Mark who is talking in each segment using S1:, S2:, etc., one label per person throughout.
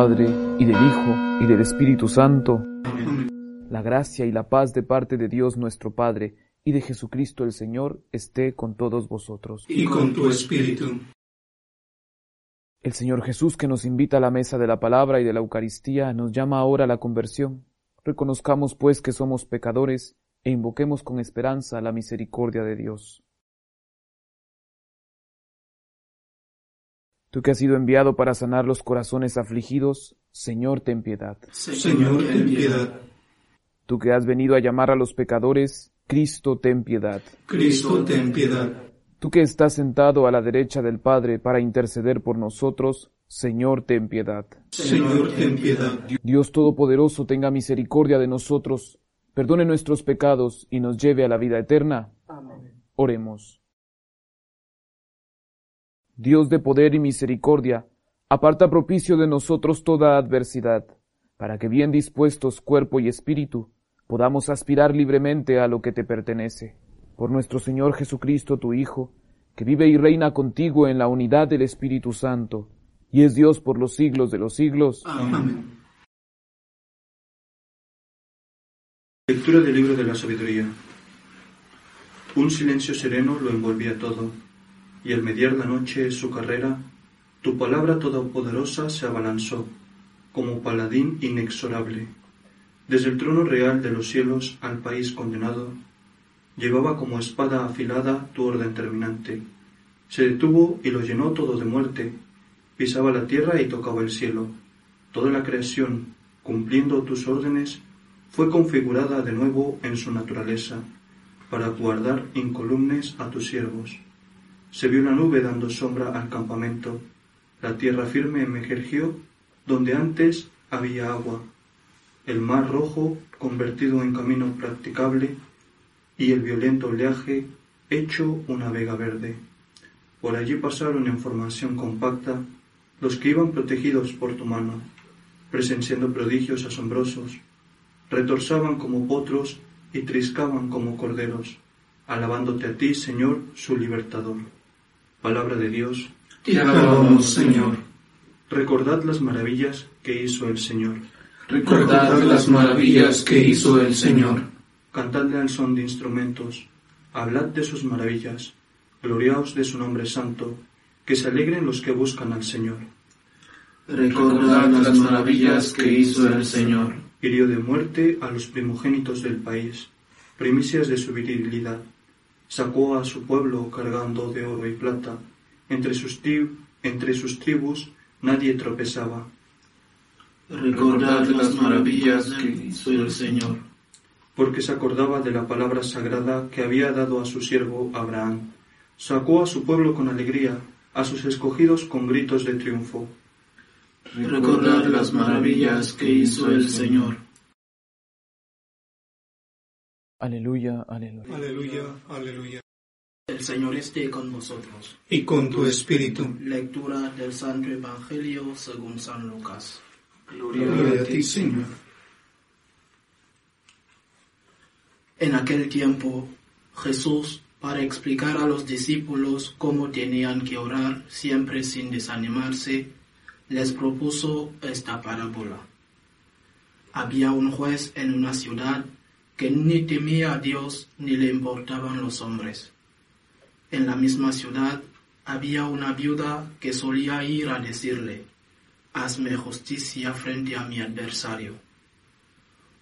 S1: Padre, y del Hijo, y del Espíritu Santo, la gracia y la paz de parte de Dios nuestro Padre, y de Jesucristo el Señor, esté con todos vosotros.
S2: y con tu espíritu.
S1: El Señor Jesús, que nos invita a la mesa de la palabra y de la Eucaristía, nos llama ahora a la conversión. Reconozcamos, pues, que somos pecadores e invoquemos con esperanza la misericordia de Dios. Tú que has sido enviado para sanar los corazones afligidos, Señor, ten piedad.
S2: Señor, ten piedad.
S1: Tú que has venido a llamar a los pecadores, Cristo, ten piedad.
S2: Cristo, ten piedad.
S1: Tú que estás sentado a la derecha del Padre para interceder por nosotros, Señor, ten piedad.
S2: Señor, ten piedad.
S1: Dios Todopoderoso tenga misericordia de nosotros, perdone nuestros pecados y nos lleve a la vida eterna. Oremos. Dios de poder y misericordia, aparta propicio de nosotros toda adversidad, para que bien dispuestos cuerpo y espíritu, podamos aspirar libremente a lo que te pertenece. Por nuestro Señor Jesucristo, tu Hijo, que vive y reina contigo en la unidad del Espíritu Santo, y es Dios por los siglos de los siglos.
S2: Amén. Lectura del libro de la sabiduría. Un silencio sereno lo envolvía todo, y al mediar la noche su carrera, tu palabra todopoderosa se abalanzó, como paladín inexorable. Desde el trono real de los cielos al país condenado, llevaba como espada afilada tu orden terminante. Se detuvo y lo llenó todo de muerte, pisaba la tierra y tocaba el cielo. Toda la creación, cumpliendo tus órdenes, fue configurada de nuevo en su naturaleza, para guardar incolumnes a tus siervos. Se vio una nube dando sombra al campamento, la tierra firme emergió donde antes había agua, el mar rojo convertido en camino practicable y el violento oleaje hecho una vega verde. Por allí pasaron en formación compacta los que iban protegidos por tu mano, presenciando prodigios asombrosos, retorsaban como potros y triscaban como corderos, alabándote a ti, Señor, su libertador. Palabra de Dios.
S3: Te alabamos, Señor.
S2: Recordad las maravillas que hizo el Señor.
S3: Recordad las maravillas que hizo el Señor.
S2: Cantadle al son de instrumentos. Hablad de sus maravillas. Gloriaos de su nombre santo. Que se alegren los que buscan al Señor.
S3: Recordad las maravillas que hizo el Señor.
S2: Hirió de muerte a los primogénitos del país, primicias de su virilidad. Sacó a su pueblo cargando de oro y plata. Entre sus, entre sus tribus nadie tropezaba.
S3: Recordad las maravillas que hizo el Señor.
S2: porque se acordaba de la palabra sagrada que había dado a su siervo Abraham. Sacó a su pueblo con alegría, a sus escogidos con gritos de triunfo.
S3: Recordad las maravillas que hizo el Señor.
S1: Aleluya, aleluya.
S2: Aleluya, aleluya.
S4: El Señor esté con vosotros.
S2: Y con tu espíritu.
S4: Lectura del Santo Evangelio según San Lucas.
S2: Gloria a ti, Señor.
S4: En aquel tiempo, Jesús, para explicar a los discípulos cómo tenían que orar siempre sin desanimarse, les propuso esta parábola. Había un juez en una ciudad que ni temía a Dios ni le importaban los hombres. En la misma ciudad había una viuda que solía ir a decirle, hazme justicia frente a mi adversario.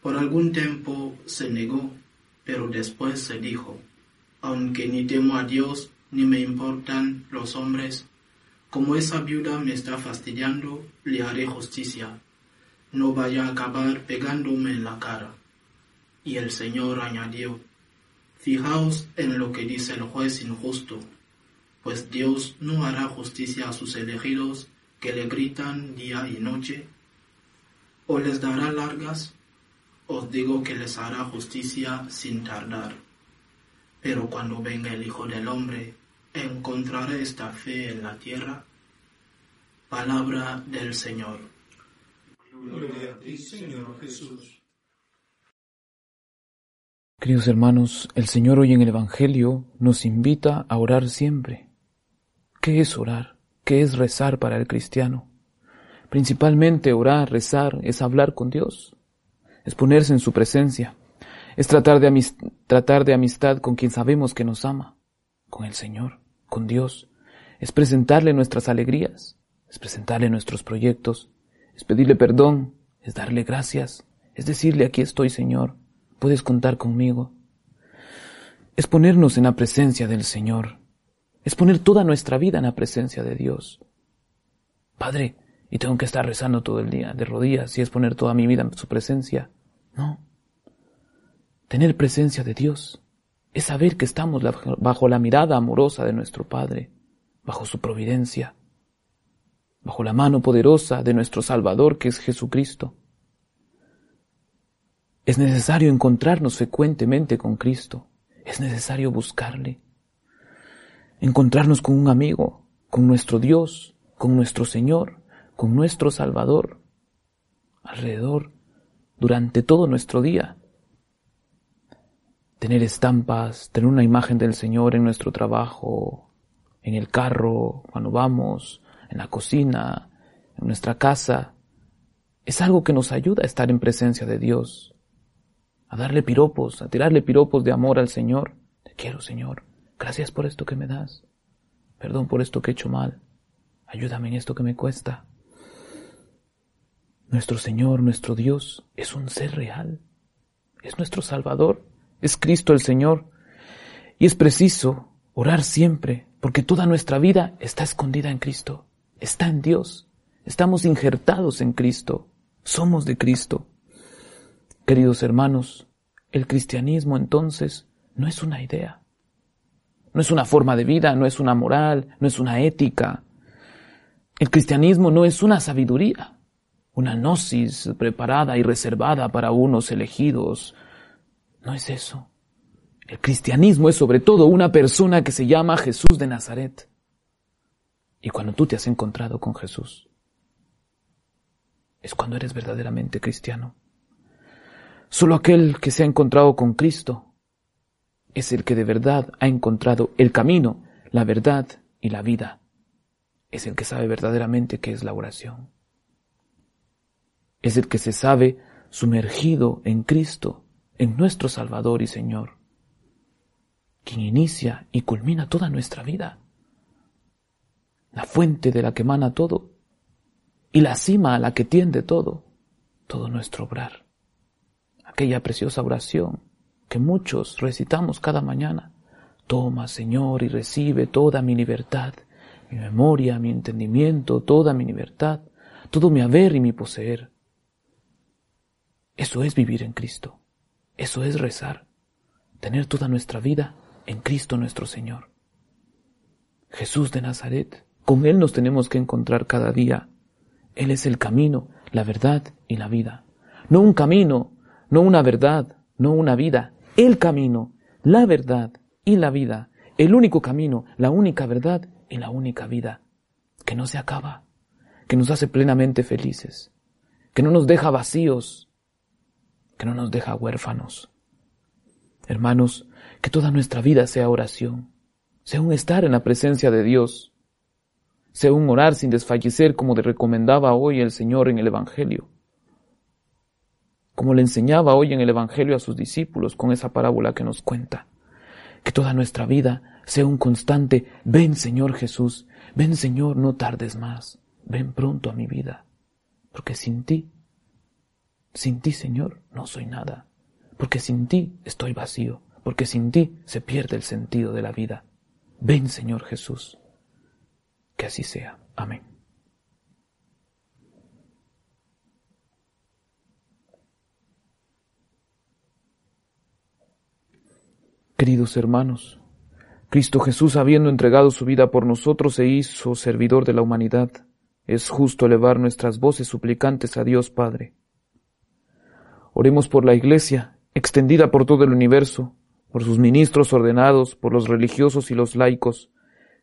S4: Por algún tiempo se negó, pero después se dijo, aunque ni temo a Dios ni me importan los hombres, como esa viuda me está fastidiando, le haré justicia. No vaya a acabar pegándome en la cara. Y el Señor añadió, Fijaos en lo que dice el juez injusto, pues Dios no hará justicia a sus elegidos que le gritan día y noche, o les dará largas, os digo que les hará justicia sin tardar. Pero cuando venga el Hijo del Hombre, ¿encontrará esta fe en la tierra? Palabra del Señor.
S3: Gloria a ti, Señor Jesús.
S1: Queridos hermanos, el Señor hoy en el Evangelio nos invita a orar siempre. ¿Qué es orar? ¿Qué es rezar para el cristiano? Principalmente orar, rezar, es hablar con Dios, es ponerse en su presencia, es tratar de, tratar de amistad con quien sabemos que nos ama, con el Señor, con Dios, es presentarle nuestras alegrías, es presentarle nuestros proyectos, es pedirle perdón, es darle gracias, es decirle aquí estoy Señor, puedes contar conmigo. Es ponernos en la presencia del Señor, es poner toda nuestra vida en la presencia de Dios. Padre, y tengo que estar rezando todo el día, de rodillas, y es poner toda mi vida en su presencia. No. Tener presencia de Dios es saber que estamos bajo la mirada amorosa de nuestro Padre, bajo su providencia, bajo la mano poderosa de nuestro Salvador que es Jesucristo. Es necesario encontrarnos frecuentemente con Cristo. Es necesario buscarle. Encontrarnos con un amigo, con nuestro Dios, con nuestro Señor, con nuestro Salvador, alrededor, durante todo nuestro día. Tener estampas, tener una imagen del Señor en nuestro trabajo, en el carro, cuando vamos, en la cocina, en nuestra casa, es algo que nos ayuda a estar en presencia de Dios, a darle piropos, a tirarle piropos de amor al Señor. Te quiero, Señor. Gracias por esto que me das. Perdón por esto que he hecho mal. Ayúdame en esto que me cuesta. Nuestro Señor, nuestro Dios, es un ser real. Es nuestro Salvador. Es Cristo el Señor. Y es preciso orar siempre, porque toda nuestra vida está escondida en Cristo. Está en Dios. Estamos injertados en Cristo. Somos de Cristo. Queridos hermanos, el cristianismo entonces no es una idea, no es una forma de vida, no es una moral, no es una ética. El cristianismo no es una sabiduría, una gnosis preparada y reservada para unos elegidos. No es eso. El cristianismo es sobre todo una persona que se llama Jesús de Nazaret. Y cuando tú te has encontrado con Jesús, es cuando eres verdaderamente cristiano. Solo aquel que se ha encontrado con Cristo es el que de verdad ha encontrado el camino, la verdad y la vida. Es el que sabe verdaderamente qué es la oración. Es el que se sabe sumergido en Cristo, en nuestro Salvador y Señor, quien inicia y culmina toda nuestra vida, la fuente de la que emana todo y la cima a la que tiende todo, todo nuestro obrar aquella preciosa oración que muchos recitamos cada mañana. Toma, Señor, y recibe toda mi libertad, mi memoria, mi entendimiento, toda mi libertad, todo mi haber y mi poseer. Eso es vivir en Cristo. Eso es rezar. Tener toda nuestra vida en Cristo nuestro Señor. Jesús de Nazaret, con Él nos tenemos que encontrar cada día. Él es el camino, la verdad y la vida. No un camino no una verdad, no una vida, el camino, la verdad y la vida, el único camino, la única verdad y la única vida, que no se acaba, que nos hace plenamente felices, que no nos deja vacíos, que no nos deja huérfanos. Hermanos, que toda nuestra vida sea oración, sea un estar en la presencia de Dios, sea un orar sin desfallecer como le recomendaba hoy el Señor en el Evangelio como le enseñaba hoy en el Evangelio a sus discípulos con esa parábola que nos cuenta. Que toda nuestra vida sea un constante, ven Señor Jesús, ven Señor, no tardes más, ven pronto a mi vida, porque sin ti, sin ti Señor, no soy nada, porque sin ti estoy vacío, porque sin ti se pierde el sentido de la vida. Ven Señor Jesús. Que así sea. Amén. Queridos hermanos, Cristo Jesús, habiendo entregado su vida por nosotros, se hizo servidor de la humanidad. Es justo elevar nuestras voces suplicantes a Dios Padre. Oremos por la Iglesia, extendida por todo el universo, por sus ministros ordenados, por los religiosos y los laicos,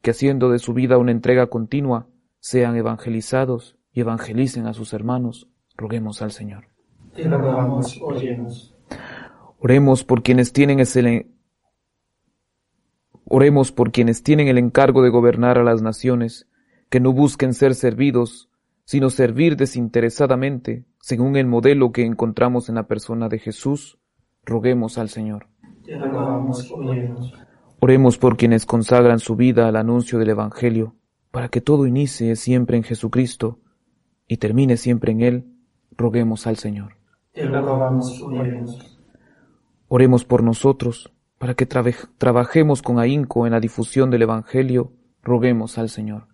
S1: que haciendo de su vida una entrega continua, sean evangelizados y evangelicen a sus hermanos. Roguemos al Señor.
S4: Te rogamos,
S1: Oremos por quienes tienen ese Oremos por quienes tienen el encargo de gobernar a las naciones, que no busquen ser servidos, sino servir desinteresadamente, según el modelo que encontramos en la persona de Jesús. Roguemos al Señor. Oremos por quienes consagran su vida al anuncio del Evangelio, para que todo inicie siempre en Jesucristo y termine siempre en Él. Roguemos al Señor. Oremos por nosotros, para que trabajemos con ahínco en la difusión del Evangelio, roguemos al Señor.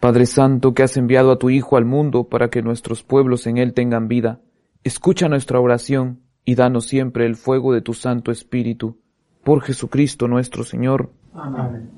S1: Padre Santo, que has enviado a tu Hijo al mundo para que nuestros pueblos en él tengan vida, escucha nuestra oración y danos siempre el fuego de tu Santo Espíritu. Por Jesucristo nuestro Señor. Amén.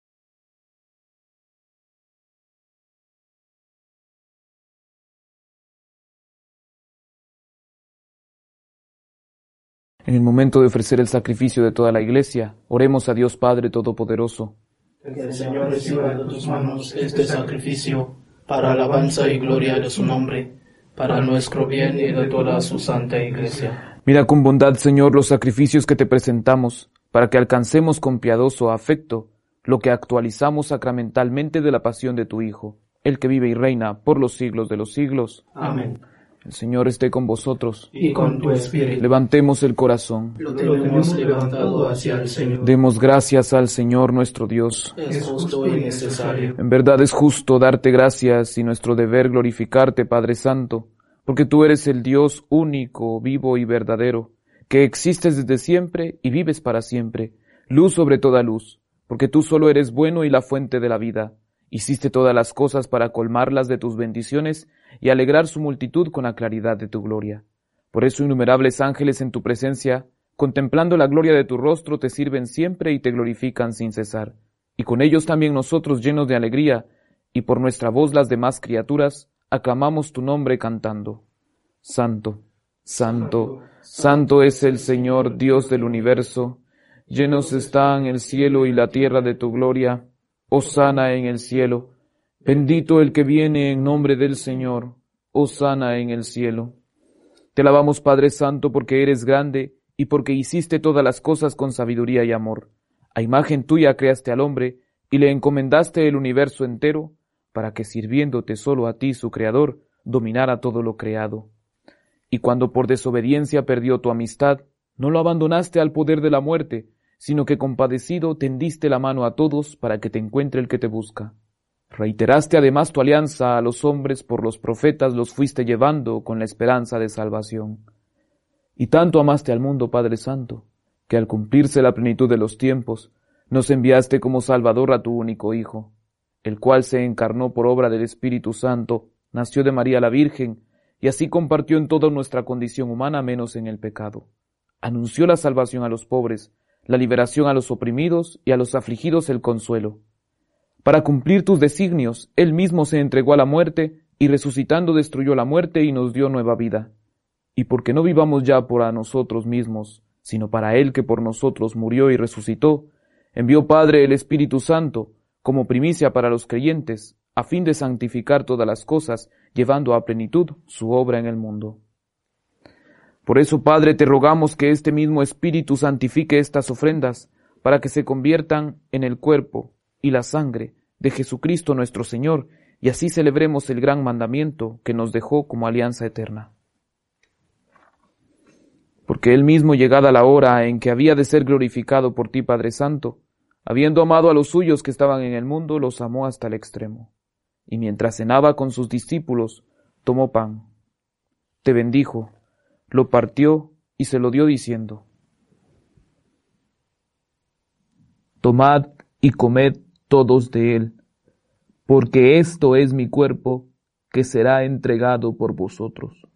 S1: En el momento de ofrecer el sacrificio de toda la Iglesia, oremos a Dios Padre Todopoderoso.
S4: Que el Señor reciba de tus manos este sacrificio para alabanza y gloria de su nombre, para nuestro bien y de toda su santa Iglesia.
S1: Mira con bondad, Señor, los sacrificios que te presentamos, para que alcancemos con piadoso afecto lo que actualizamos sacramentalmente de la pasión de tu Hijo, el que vive y reina por los siglos de los siglos.
S4: Amén.
S1: El Señor esté con vosotros.
S4: Y con tu espíritu.
S1: Levantemos el corazón.
S4: Lo tenemos levantado hacia el Señor.
S1: Demos gracias al Señor nuestro Dios.
S4: Es justo y necesario.
S1: En verdad es justo darte gracias y nuestro deber glorificarte, Padre Santo, porque tú eres el Dios único, vivo y verdadero, que existes desde siempre y vives para siempre, luz sobre toda luz, porque tú solo eres bueno y la fuente de la vida. Hiciste todas las cosas para colmarlas de tus bendiciones y alegrar su multitud con la claridad de tu gloria. Por eso innumerables ángeles en tu presencia, contemplando la gloria de tu rostro, te sirven siempre y te glorifican sin cesar. Y con ellos también nosotros llenos de alegría, y por nuestra voz las demás criaturas, aclamamos tu nombre cantando. Santo, Santo, Santo es el Señor Dios del universo, llenos están el cielo y la tierra de tu gloria, sana en el cielo. Bendito el que viene en nombre del Señor. sana en el cielo. Te alabamos Padre Santo porque eres grande y porque hiciste todas las cosas con sabiduría y amor. A imagen tuya creaste al hombre y le encomendaste el universo entero para que sirviéndote solo a ti, su Creador, dominara todo lo creado. Y cuando por desobediencia perdió tu amistad, no lo abandonaste al poder de la muerte, sino que compadecido tendiste la mano a todos para que te encuentre el que te busca. Reiteraste además tu alianza a los hombres por los profetas los fuiste llevando con la esperanza de salvación. Y tanto amaste al mundo, Padre Santo, que al cumplirse la plenitud de los tiempos, nos enviaste como Salvador a tu único Hijo. el cual se encarnó por obra del Espíritu Santo, nació de María la Virgen, y así compartió en toda nuestra condición humana menos en el pecado. Anunció la salvación a los pobres, la liberación a los oprimidos y a los afligidos el consuelo. Para cumplir tus designios, Él mismo se entregó a la muerte y resucitando destruyó la muerte y nos dio nueva vida. Y porque no vivamos ya por a nosotros mismos, sino para Él que por nosotros murió y resucitó, envió Padre el Espíritu Santo, como primicia para los creyentes, a fin de santificar todas las cosas, llevando a plenitud su obra en el mundo. Por eso, Padre, te rogamos que este mismo Espíritu santifique estas ofrendas, para que se conviertan en el cuerpo y la sangre de Jesucristo nuestro Señor, y así celebremos el gran mandamiento que nos dejó como alianza eterna. Porque Él mismo, llegada la hora en que había de ser glorificado por ti, Padre Santo, Habiendo amado a los suyos que estaban en el mundo, los amó hasta el extremo. Y mientras cenaba con sus discípulos, tomó pan, te bendijo, lo partió y se lo dio diciendo, Tomad y comed todos de él, porque esto es mi cuerpo que será entregado por vosotros.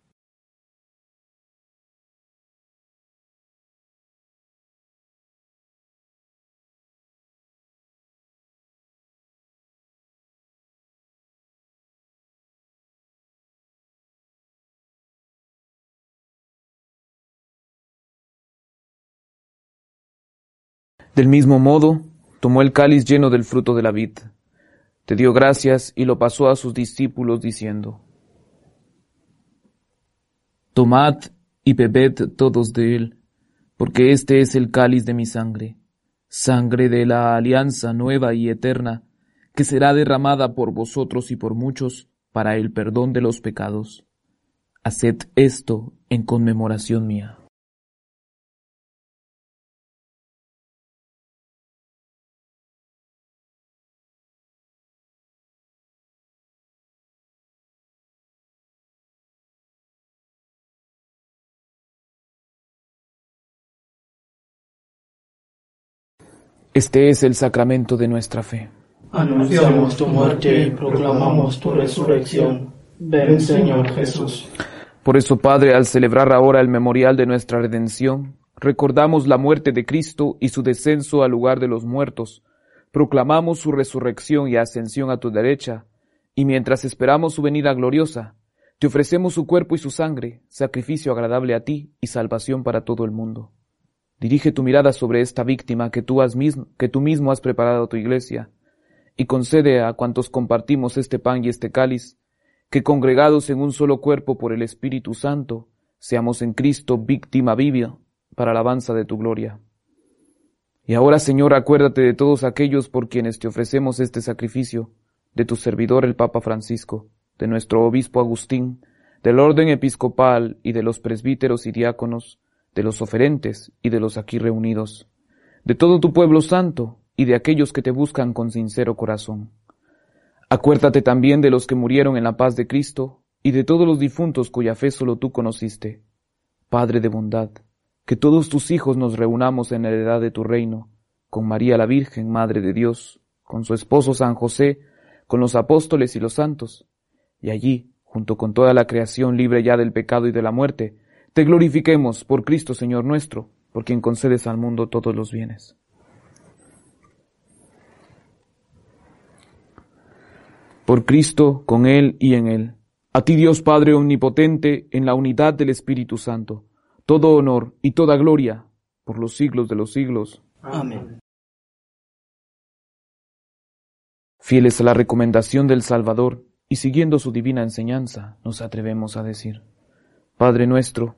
S1: Del mismo modo, tomó el cáliz lleno del fruto de la vid, te dio gracias y lo pasó a sus discípulos diciendo, Tomad y bebed todos de él, porque este es el cáliz de mi sangre, sangre de la alianza nueva y eterna, que será derramada por vosotros y por muchos para el perdón de los pecados. Haced esto en conmemoración mía. Este es el sacramento de nuestra fe.
S4: Anunciamos tu muerte y proclamamos tu resurrección. Ven, Señor Jesús.
S1: Por eso, Padre, al celebrar ahora el memorial de nuestra redención, recordamos la muerte de Cristo y su descenso al lugar de los muertos, proclamamos su resurrección y ascensión a tu derecha, y mientras esperamos su venida gloriosa, te ofrecemos su cuerpo y su sangre, sacrificio agradable a ti y salvación para todo el mundo. Dirige tu mirada sobre esta víctima que tú, has mismo, que tú mismo has preparado a tu iglesia, y concede a cuantos compartimos este pan y este cáliz, que congregados en un solo cuerpo por el Espíritu Santo, seamos en Cristo víctima viva para alabanza de tu gloria. Y ahora, Señor, acuérdate de todos aquellos por quienes te ofrecemos este sacrificio, de tu servidor el Papa Francisco, de nuestro obispo Agustín, del orden episcopal y de los presbíteros y diáconos, de los oferentes y de los aquí reunidos, de todo tu pueblo santo y de aquellos que te buscan con sincero corazón. Acuérdate también de los que murieron en la paz de Cristo y de todos los difuntos cuya fe solo tú conociste. Padre de bondad, que todos tus hijos nos reunamos en la heredad de tu reino, con María la Virgen, Madre de Dios, con su esposo San José, con los apóstoles y los santos, y allí, junto con toda la creación libre ya del pecado y de la muerte, te glorifiquemos por Cristo Señor nuestro, por quien concedes al mundo todos los bienes. Por Cristo, con Él y en Él. A ti Dios Padre Omnipotente, en la unidad del Espíritu Santo, todo honor y toda gloria por los siglos de los siglos.
S4: Amén.
S1: Fieles a la recomendación del Salvador y siguiendo su divina enseñanza, nos atrevemos a decir, Padre nuestro,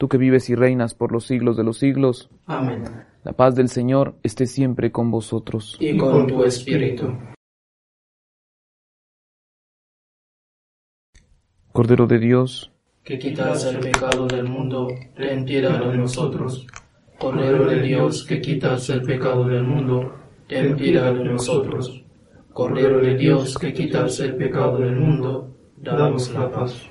S1: Tú que vives y reinas por los siglos de los siglos.
S4: Amén.
S1: La paz del Señor esté siempre con vosotros.
S4: Y con tu espíritu.
S1: Cordero de Dios,
S4: que quitas el pecado del mundo, ten piedad de nosotros. Cordero de Dios, que quitas el pecado del mundo, ten piedad de nosotros. Cordero de Dios, que quitas el pecado del mundo, danos la paz.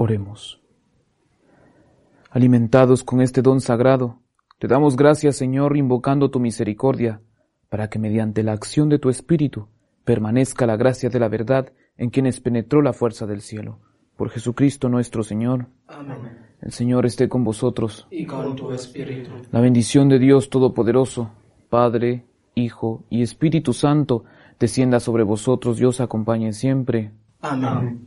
S1: Oremos. Alimentados con este don sagrado, te damos gracias, Señor, invocando tu misericordia, para que mediante la acción de tu Espíritu permanezca la gracia de la verdad en quienes penetró la fuerza del cielo. Por Jesucristo nuestro Señor.
S4: Amén.
S1: El Señor esté con vosotros.
S4: Y con tu espíritu.
S1: La bendición de Dios Todopoderoso, Padre, Hijo y Espíritu Santo, descienda sobre vosotros y os acompañe siempre.
S4: Amén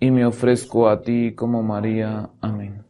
S1: y me ofrezco a ti como María. Amén.